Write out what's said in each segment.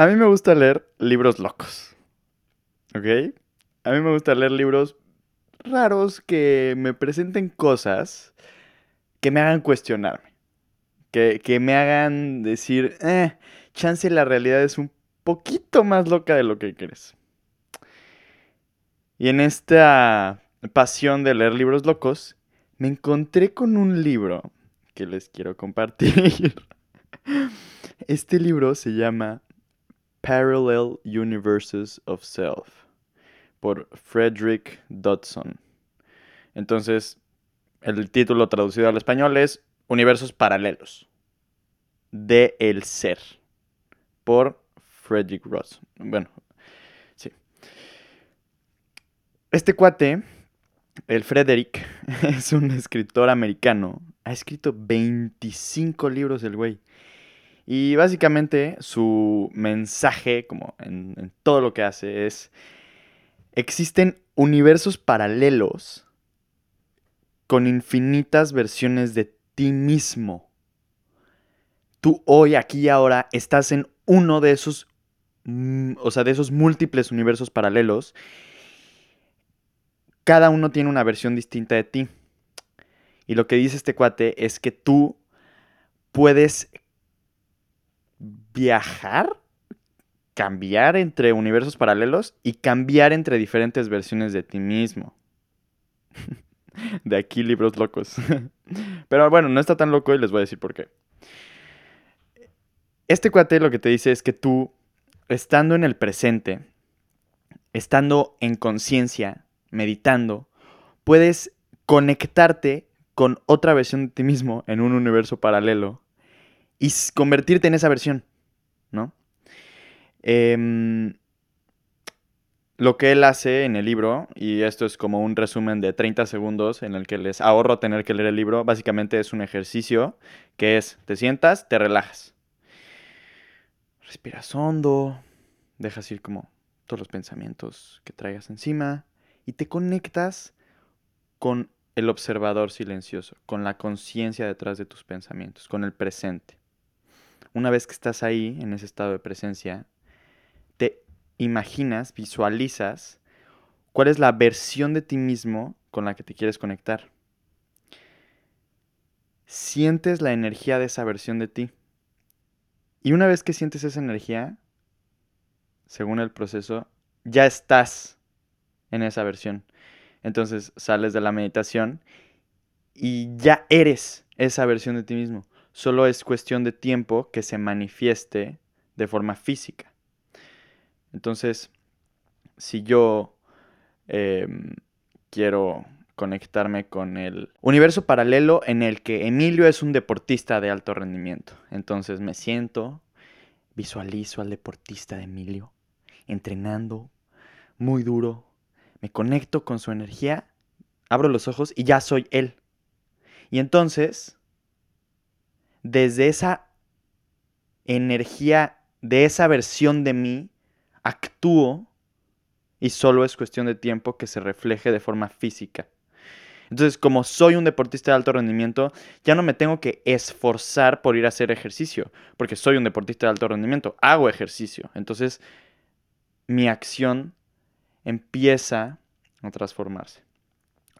A mí me gusta leer libros locos. ¿Ok? A mí me gusta leer libros raros que me presenten cosas que me hagan cuestionarme. Que, que me hagan decir, eh, chance la realidad es un poquito más loca de lo que crees. Y en esta pasión de leer libros locos, me encontré con un libro que les quiero compartir. Este libro se llama Parallel Universes of Self por Frederick Dodson. Entonces, el título traducido al español es Universos Paralelos de el Ser por Frederick Ross. Bueno, sí. Este cuate, el Frederick, es un escritor americano. Ha escrito 25 libros el güey. Y básicamente su mensaje, como en, todo lo que hace, es, existen universos paralelos con infinitas versiones de ti mismo. Tú hoy, aquí y ahora, estás en uno de esos, mm, o sea, de esos múltiples universos paralelos. Cada uno tiene una versión distinta de ti. Y lo que dice este cuate es que tú puedes viajar, cambiar entre universos paralelos y cambiar entre diferentes versiones de ti mismo. de aquí libros locos. Pero bueno, no está tan loco y les voy a decir por qué. Este cuate lo que te dice es que tú, estando en el presente, estando en conciencia, meditando, puedes conectarte con otra versión de ti mismo en un universo paralelo y convertirte en esa versión, ¿no? Em, lo que él hace en el libro, y esto es como un resumen de 30 segundos en el que les ahorro tener que leer el libro, básicamente es un ejercicio que es, te sientas, te relajas. Respiras hondo, dejas ir como todos los pensamientos que traigas encima y te conectas con el observador silencioso, con la conciencia detrás de tus pensamientos, con el presente. Una vez que estás ahí, en ese estado de presencia, te imaginas, visualizas cuál es la versión de ti mismo con la que te quieres conectar. Sientes la energía de esa versión de ti. Y una vez que sientes esa energía, según el proceso, ya estás en esa versión. Entonces sales de la meditación y ya eres esa versión de ti mismo. Solo es cuestión de tiempo que se manifieste de forma física. Entonces, si yo em, quiero conectarme con el universo paralelo en el que Emilio es un deportista de alto rendimiento. Entonces me siento, visualizo al deportista de Emilio entrenando muy duro, me conecto con su energía, abro los ojos y ya soy él. Y entonces, desde esa energía, de esa versión de mí, actúo y solo es cuestión de tiempo que se refleje de forma física. Entonces, como soy un deportista de alto rendimiento, ya no me tengo que esforzar por ir a hacer ejercicio, porque soy un deportista de alto rendimiento, hago ejercicio. Entonces, mi acción empieza a transformarse.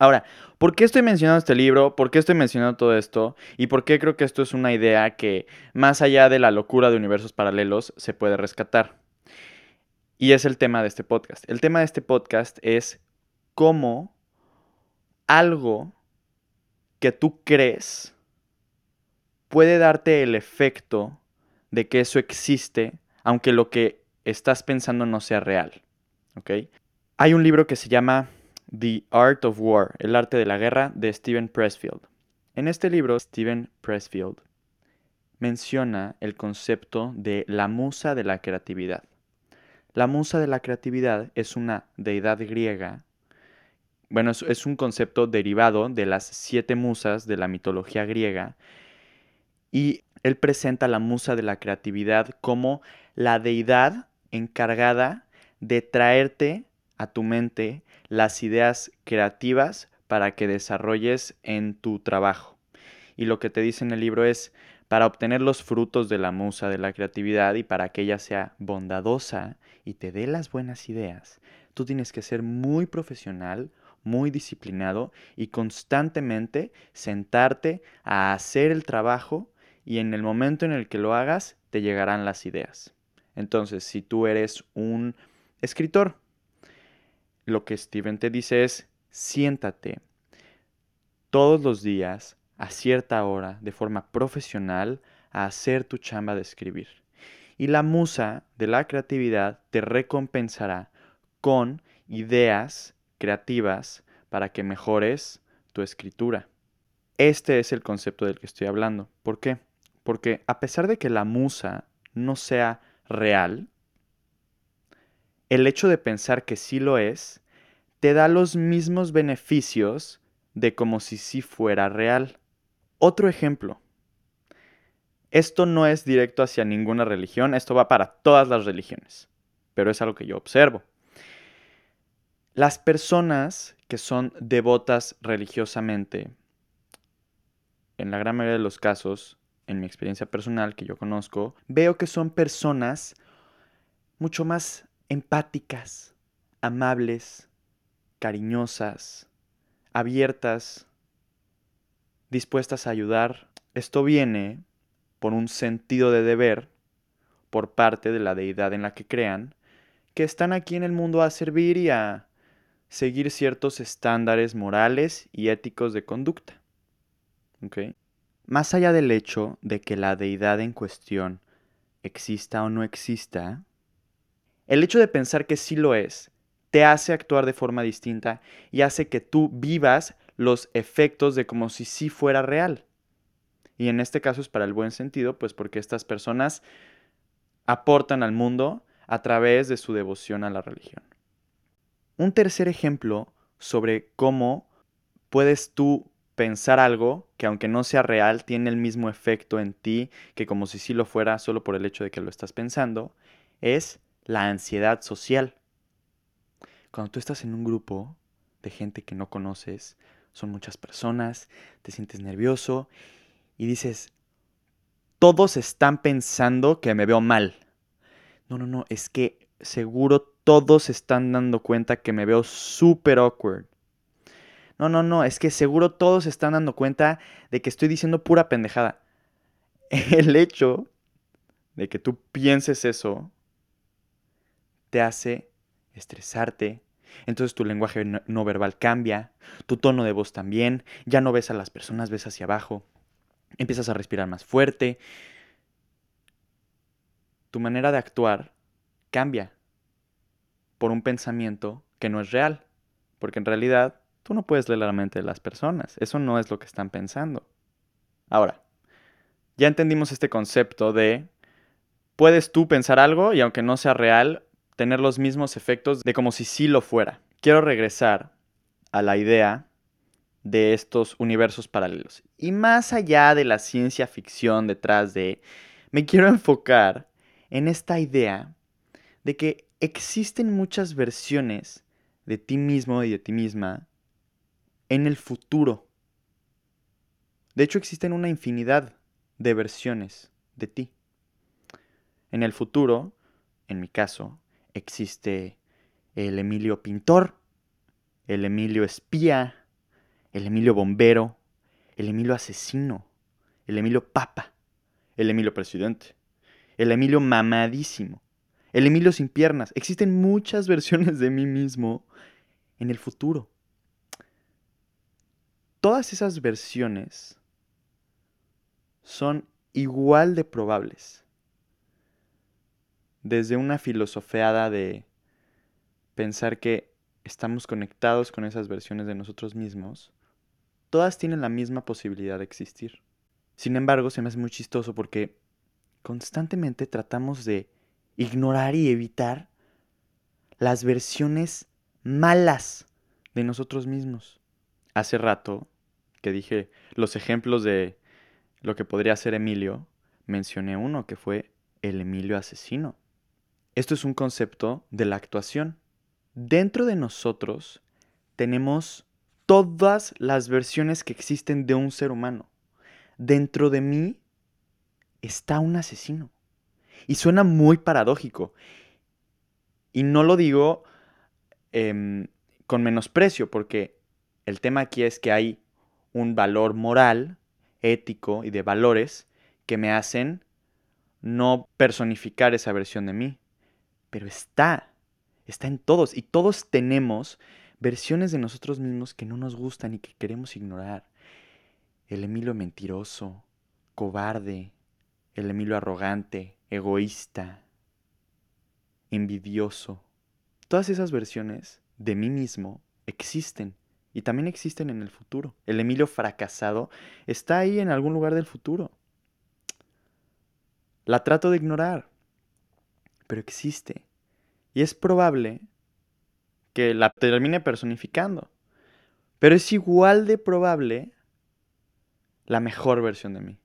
Ahora, ¿por qué estoy mencionando este libro? ¿Por qué estoy mencionando todo esto? ¿Y por qué creo que esto es una idea que, más allá de la locura de universos paralelos, se puede rescatar? Y es el tema de este podcast. El tema de este podcast es cómo algo que tú crees puede darte el efecto de que eso existe, aunque lo que estás pensando no sea real. ¿Ok? Hay un libro que se llama The Art of War, el arte de la guerra, de Steven Pressfield. En este libro, Steven Pressfield menciona el concepto de la musa de la creatividad. La musa de la creatividad es una deidad griega. Bueno, es, un concepto derivado de las siete musas de la mitología griega. Y él presenta la musa de la creatividad como la deidad encargada de traerte a tu mente las ideas creativas para que desarrolles en tu trabajo. Y lo que te dice en el libro es, para obtener los frutos de la musa de la creatividad y para que ella sea bondadosa y te dé las buenas ideas, tú tienes que ser muy profesional, muy disciplinado y constantemente sentarte a hacer el trabajo y en el momento en el que lo hagas te llegarán las ideas. Entonces, si tú eres un escritor, lo que Steven te dice es, siéntate todos los días a cierta hora de forma profesional a hacer tu chamba de escribir. Y la musa de la creatividad te recompensará con ideas creativas para que mejores tu escritura. Este es el concepto del que estoy hablando. ¿Por qué? Porque a pesar de que la musa no sea real, el hecho de pensar que sí lo es, te da los mismos beneficios de como si sí fuera real. Otro ejemplo. Esto no es directo hacia ninguna religión, esto va para todas las religiones, pero es algo que yo observo. Las personas que son devotas religiosamente, en la gran mayoría de los casos, en mi experiencia personal que yo conozco, veo que son personas mucho más empáticas, amables, cariñosas, abiertas, dispuestas a ayudar. Esto viene por un sentido de deber por parte de la deidad en la que crean, que están aquí en el mundo a servir y a seguir ciertos estándares morales y éticos de conducta. Más allá del hecho de que la deidad en cuestión exista o no exista, el hecho de pensar que sí lo es te hace actuar de forma distinta y hace que tú vivas los efectos de como si sí fuera real. Y en este caso es para el buen sentido, pues porque estas personas aportan al mundo a través de su devoción a la religión. Un tercer ejemplo sobre cómo puedes tú pensar algo que aunque no sea real, tiene el mismo efecto en ti que como si sí lo fuera solo por el hecho de que lo estás pensando, es la ansiedad social. Cuando tú estás en un grupo de gente que no conoces, son muchas personas, te sientes nervioso y dices, todos están pensando que me veo mal. No, no, no, es que seguro todos están dando cuenta que me veo súper awkward. No, no, no, es que seguro todos están dando cuenta de que estoy diciendo pura pendejada. El hecho de que tú pienses eso te hace estresarte, entonces tu lenguaje no, verbal cambia, tu tono de voz también, ya no ves a las personas, ves hacia abajo, empiezas a respirar más fuerte. Tu manera de actuar cambia por un pensamiento que no es real, porque en realidad tú no puedes leer la mente de las personas, eso no es lo que están pensando. Ahora, ya entendimos este concepto de puedes tú pensar algo y aunque no sea real, tener los mismos efectos de como si sí lo fuera. Quiero regresar a la idea de estos universos paralelos. Y más allá de la ciencia ficción detrás de, me quiero enfocar en esta idea de que existen muchas versiones de ti mismo y de ti misma en el futuro. De hecho, existen una infinidad de versiones de ti. En el futuro, en mi caso, existe el Emilio pintor, el Emilio espía, el Emilio bombero, el Emilio asesino, el Emilio papa, el Emilio presidente, el Emilio mamadísimo, el Emilio sin piernas. Existen muchas versiones de mí mismo en el futuro. Todas esas versiones son igual de probables desde una filosofeada de pensar que estamos conectados con esas versiones de nosotros mismos, todas tienen la misma posibilidad de existir. Sin embargo, se me hace muy chistoso porque constantemente tratamos de ignorar y evitar las versiones malas de nosotros mismos. Hace rato que dije los ejemplos de lo que podría ser Emilio, mencioné uno que fue el Emilio asesino. Esto es un concepto de la actuación. Dentro de nosotros tenemos todas las versiones que existen de un ser humano. Dentro de mí está un asesino. Y suena muy paradójico. Y no lo digo em, con menosprecio, porque el tema aquí es que hay un valor moral, ético y de valores que me hacen no personificar esa versión de mí. Pero está, está en todos. Y todos tenemos versiones de nosotros mismos que no nos gustan y que queremos ignorar. El Emilio mentiroso, cobarde, el Emilio arrogante, egoísta, envidioso. Todas esas versiones de mí mismo existen y también existen en el futuro. El Emilio fracasado está ahí en algún lugar del futuro. La trato de ignorar, pero existe. Y es probable que la termine personificando. Pero es igual de probable la mejor versión de mí.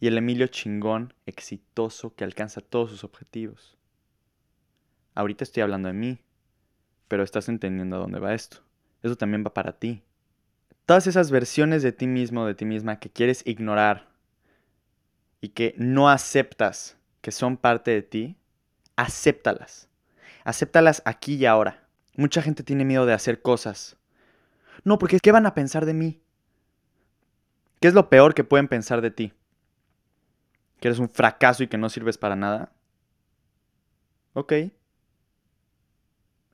Y el Emilio chingón, exitoso, que alcanza todos sus objetivos. Ahorita estoy hablando de mí, pero estás entendiendo a dónde va esto. Eso también va para ti. Todas esas versiones de ti mismo, de ti misma, que quieres ignorar y que no aceptas que son parte de ti, acéptalas. Acéptalas aquí y ahora. Mucha gente tiene miedo de hacer cosas. No, porque ¿qué van a pensar de mí? ¿Qué es lo peor que pueden pensar de ti? ¿Que eres un fracaso y que no sirves para nada? Ok.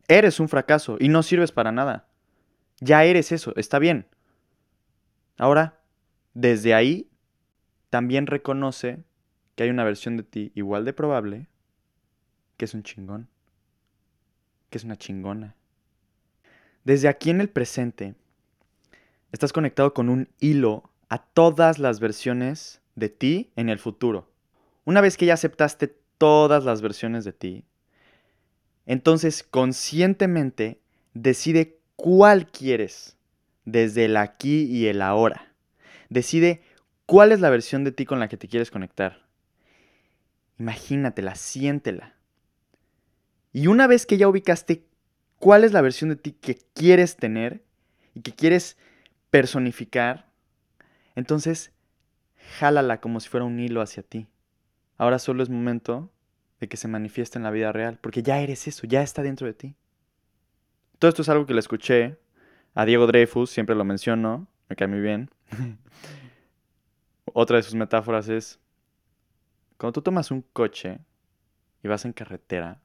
Eres un fracaso y no sirves para nada. Ya eres eso, está bien. Ahora, desde ahí, también reconoce que hay una versión de ti igual de probable, que es un chingón, que es una chingona. Desde aquí en el presente, estás conectado con un hilo a todas las versiones de ti en el futuro. Una vez que ya aceptaste todas las versiones de ti, entonces conscientemente decide cuál quieres desde el aquí y el ahora. Decide cuál es la versión de ti con la que te quieres conectar. Imagínatela, siéntela. Y una vez que ya ubicaste cuál es la versión de ti que quieres tener y que quieres personificar, entonces jálala como si fuera un hilo hacia ti. Ahora solo es momento de que se manifieste en la vida real, porque ya eres eso, ya está dentro de ti. Todo esto es algo que le escuché a Diego Dreyfus, siempre lo menciono, me cae muy bien. Otra de sus metáforas es, cuando tú tomas un coche y vas en carretera,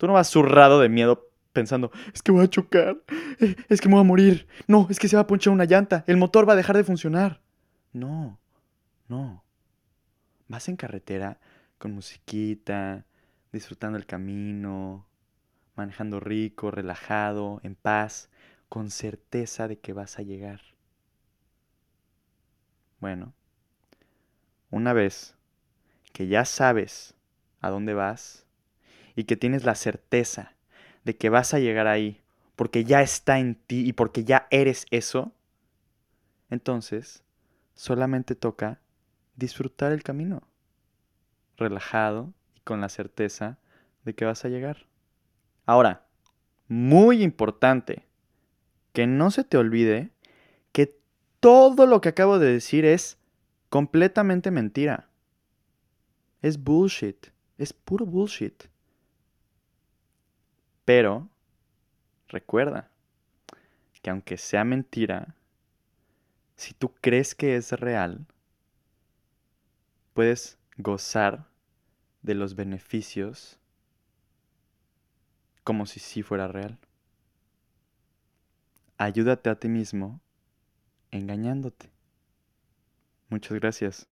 tú no vas zurrado de miedo pensando, es que voy a chocar, eh, es que me voy a morir, no, es que se va a ponchar una llanta, el motor va a dejar de funcionar. No, no. Vas en carretera con musiquita, disfrutando el camino, manejando rico, relajado, en paz, con certeza de que vas a llegar. Bueno, una vez que ya sabes a dónde vas y que tienes la certeza de que vas a llegar ahí porque ya está en ti y porque ya eres eso, entonces solamente toca disfrutar el camino, relajado y con la certeza de que vas a llegar. Ahora, muy importante, que no se te olvide que todo lo que acabo de decir es completamente mentira. Es bullshit, es puro bullshit. Pero, recuerda que aunque sea mentira, si tú crees que es real, puedes gozar de los beneficios como si sí fuera real. Ayúdate a ti mismo engañándote. Muchas gracias.